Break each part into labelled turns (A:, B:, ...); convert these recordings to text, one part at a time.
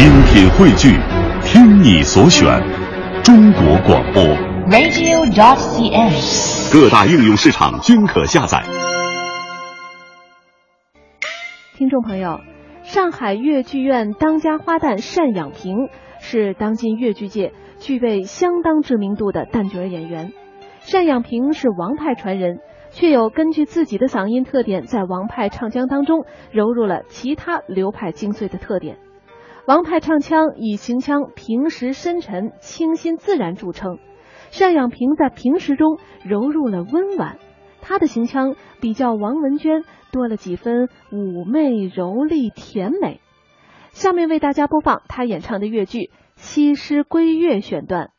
A: 精品汇聚，听你所选，中国广播。
B: radio.cn。
A: 各大应用市场均可下载。
C: 听众朋友，上海越剧院当家花旦单仰平是当今越剧界具备相当知名度的旦角演员。单仰平是王派传人，却有根据自己的嗓音特点，在王派唱腔当中融入了其他流派精髓的特点。王派唱腔以行腔平实深沉、清新自然著称，单养平在平时中融入了温婉。他的行腔比较王文娟多了几分妩媚、柔丽、甜美。下面为大家播放他演唱的越剧《西施归月》选段。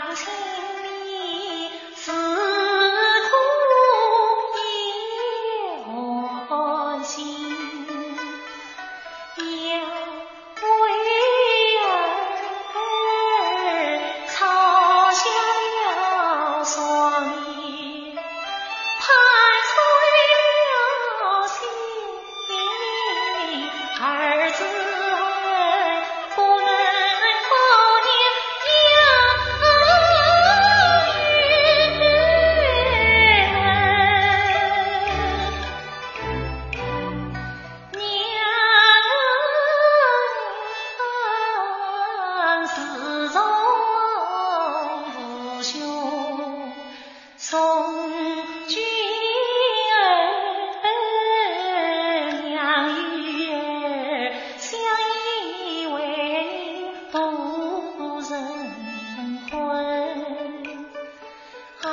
D: 哪有多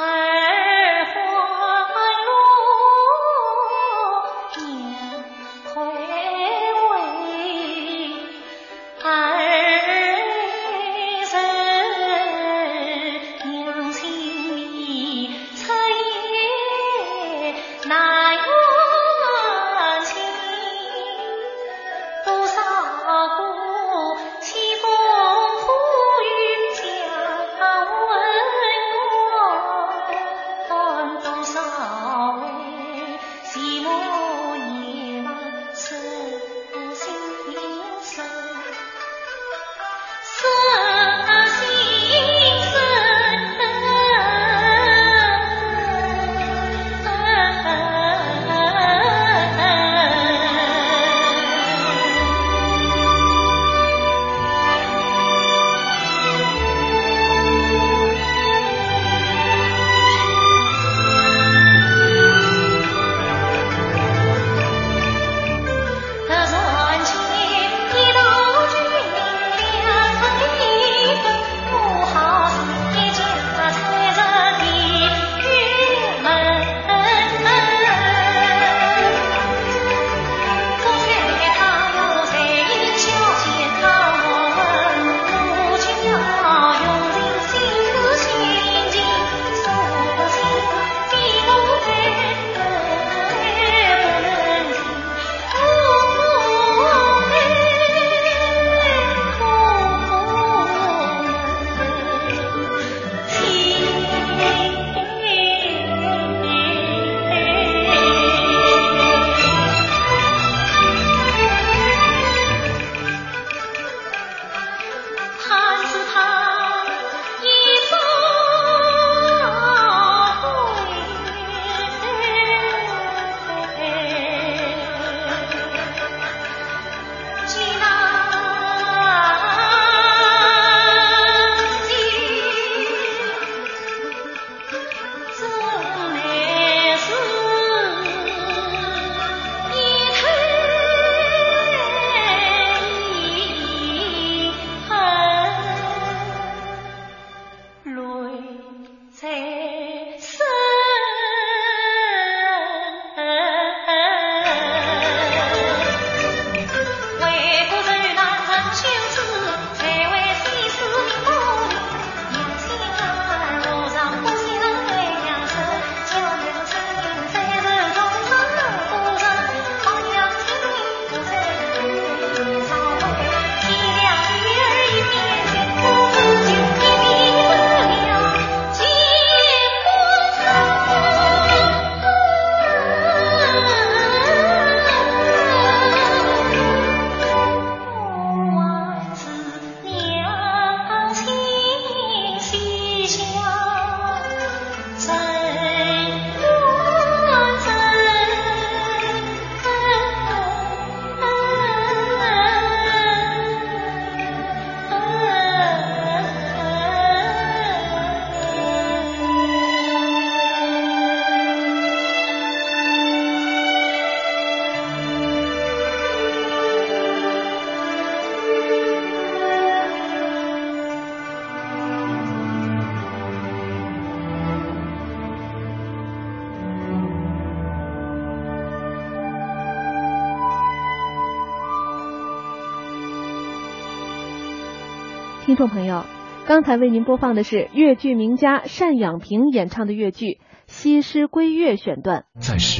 C: 听众朋友，刚才为您播放的是越剧名家单仰平演唱的越剧《西施归月》选段。